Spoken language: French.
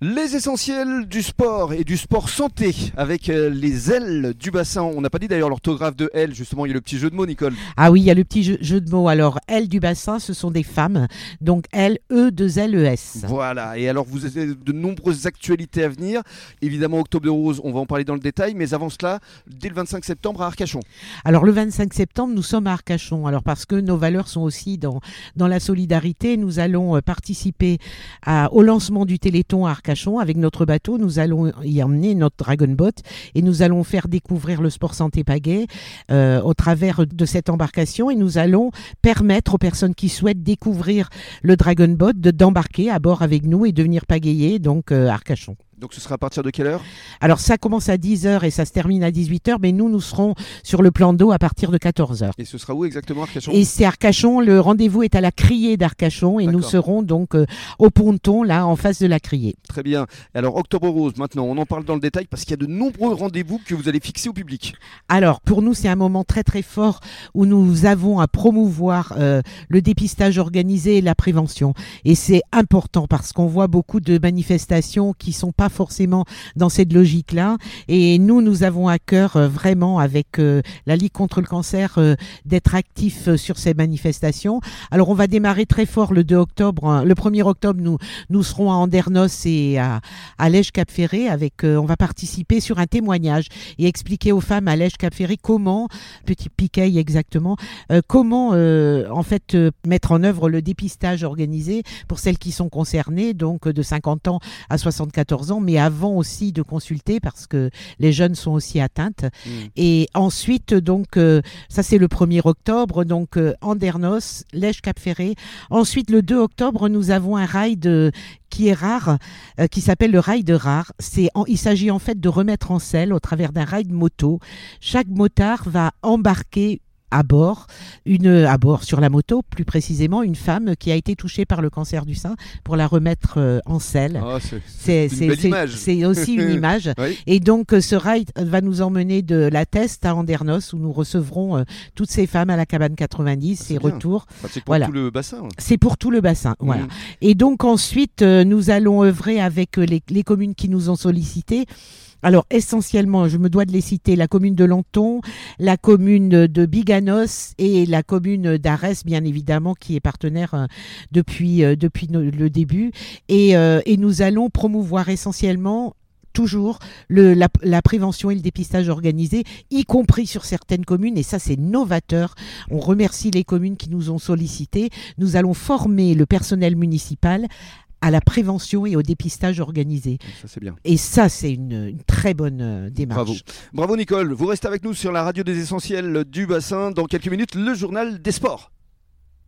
Les essentiels du sport et du sport santé avec euh, les ailes du bassin. On n'a pas dit d'ailleurs l'orthographe de L, justement, il y a le petit jeu de mots, Nicole. Ah oui, il y a le petit jeu, jeu de mots. Alors, L du bassin, ce sont des femmes. Donc, L, E, 2 L, E, S. Voilà, et alors vous avez de nombreuses actualités à venir. Évidemment, Octobre de Rose, on va en parler dans le détail, mais avant cela, dès le 25 septembre à Arcachon. Alors, le 25 septembre, nous sommes à Arcachon. Alors, parce que nos valeurs sont aussi dans, dans la solidarité, nous allons euh, participer à- au lancement du Téléthon à Arcachon avec notre bateau. Nous allons y emmener notre Dragon Boat et nous allons faire découvrir le sport santé pagaie euh, au travers de cette embarcation et nous allons permettre aux personnes qui souhaitent découvrir le Dragon Boat de d'embarquer à bord avec nous et de venir pagayer donc euh, Arcachon. Donc ce sera à partir de quelle heure? Alors ça commence à 10h et ça se termine à 18h, mais nous, nous serons sur le plan d'eau à partir de 14h. Et ce sera où exactement Arcachon? Et c'est Arcachon, le rendez-vous est à la criée d'Arcachon et nous serons donc euh, au ponton, là, en face de la criée. Très bien. Alors Octobre Rose, maintenant, on en parle dans le détail parce qu'il y a de nombreux rendez-vous que vous allez fixer au public. Alors, pour nous, c'est un moment très très fort où nous avons à promouvoir euh, le dépistage organisé et la prévention. Et c'est important parce qu'on voit beaucoup de manifestations qui sont pas forcément dans cette logique-là. Et nous, nous avons à cœur euh, vraiment avec euh, la Ligue contre le cancer euh, d'être actifs sur ces manifestations. Alors, on va démarrer très fort le 2 octobre. hein. Le 1er octobre, nous, nous serons à Andernos et à, à Lège Cap Ferré avec, on va participer sur un témoignage et expliquer aux femmes à Lège Cap Ferré comment, petit piquet exactement, comment en fait mettre en œuvre le dépistage organisé pour celles qui sont concernées, donc de 50 ans à 74 ans, mais avant aussi de consulter parce que les jeunes sont aussi atteintes. Et ensuite, donc, euh, ça c'est le 1er octobre, donc euh, Andernos, Lège Cap Ferré. Ensuite, le 2 octobre, nous avons un ride euh, qui est rare, euh, qui s'appelle le ride rare. C'est, en- il s'agit en fait de remettre en selle au travers d'un ride moto. Chaque motard va embarquer à bord, une, à bord sur la moto, plus précisément, une femme qui a été touchée par le cancer du sein pour la remettre euh, en selle. Ah, c'est aussi une image. Oui. Et donc, euh, ce ride va nous emmener de la Teste à Andernos, où nous recevrons euh, toutes ces femmes à la cabane 90 c'est et bien. retour. Enfin, c'est pour Voilà. tout le bassin. C'est pour tout le bassin. Voilà. Et donc ensuite, nous allons œuvrer avec les, les communes qui nous ont sollicité. Alors essentiellement, je me dois de les citer, la commune de Lanton, la commune de Biganos et la commune d'Arès, bien évidemment, qui est partenaire euh, depuis, euh, depuis le début. Et, euh, et nous allons promouvoir essentiellement toujours la, la prévention et le dépistage organisé, y compris sur certaines communes, et ça c'est novateur. On remercie les communes qui nous ont sollicité. Nous allons former le personnel municipal à la prévention et au dépistage organisé. Ça c'est bien. Et ça, c'est une, une très bonne euh, démarche. Bravo. Bravo Nicole. Vous restez avec nous sur la radio des essentiels du bassin. Dans quelques minutes, le journal des sports.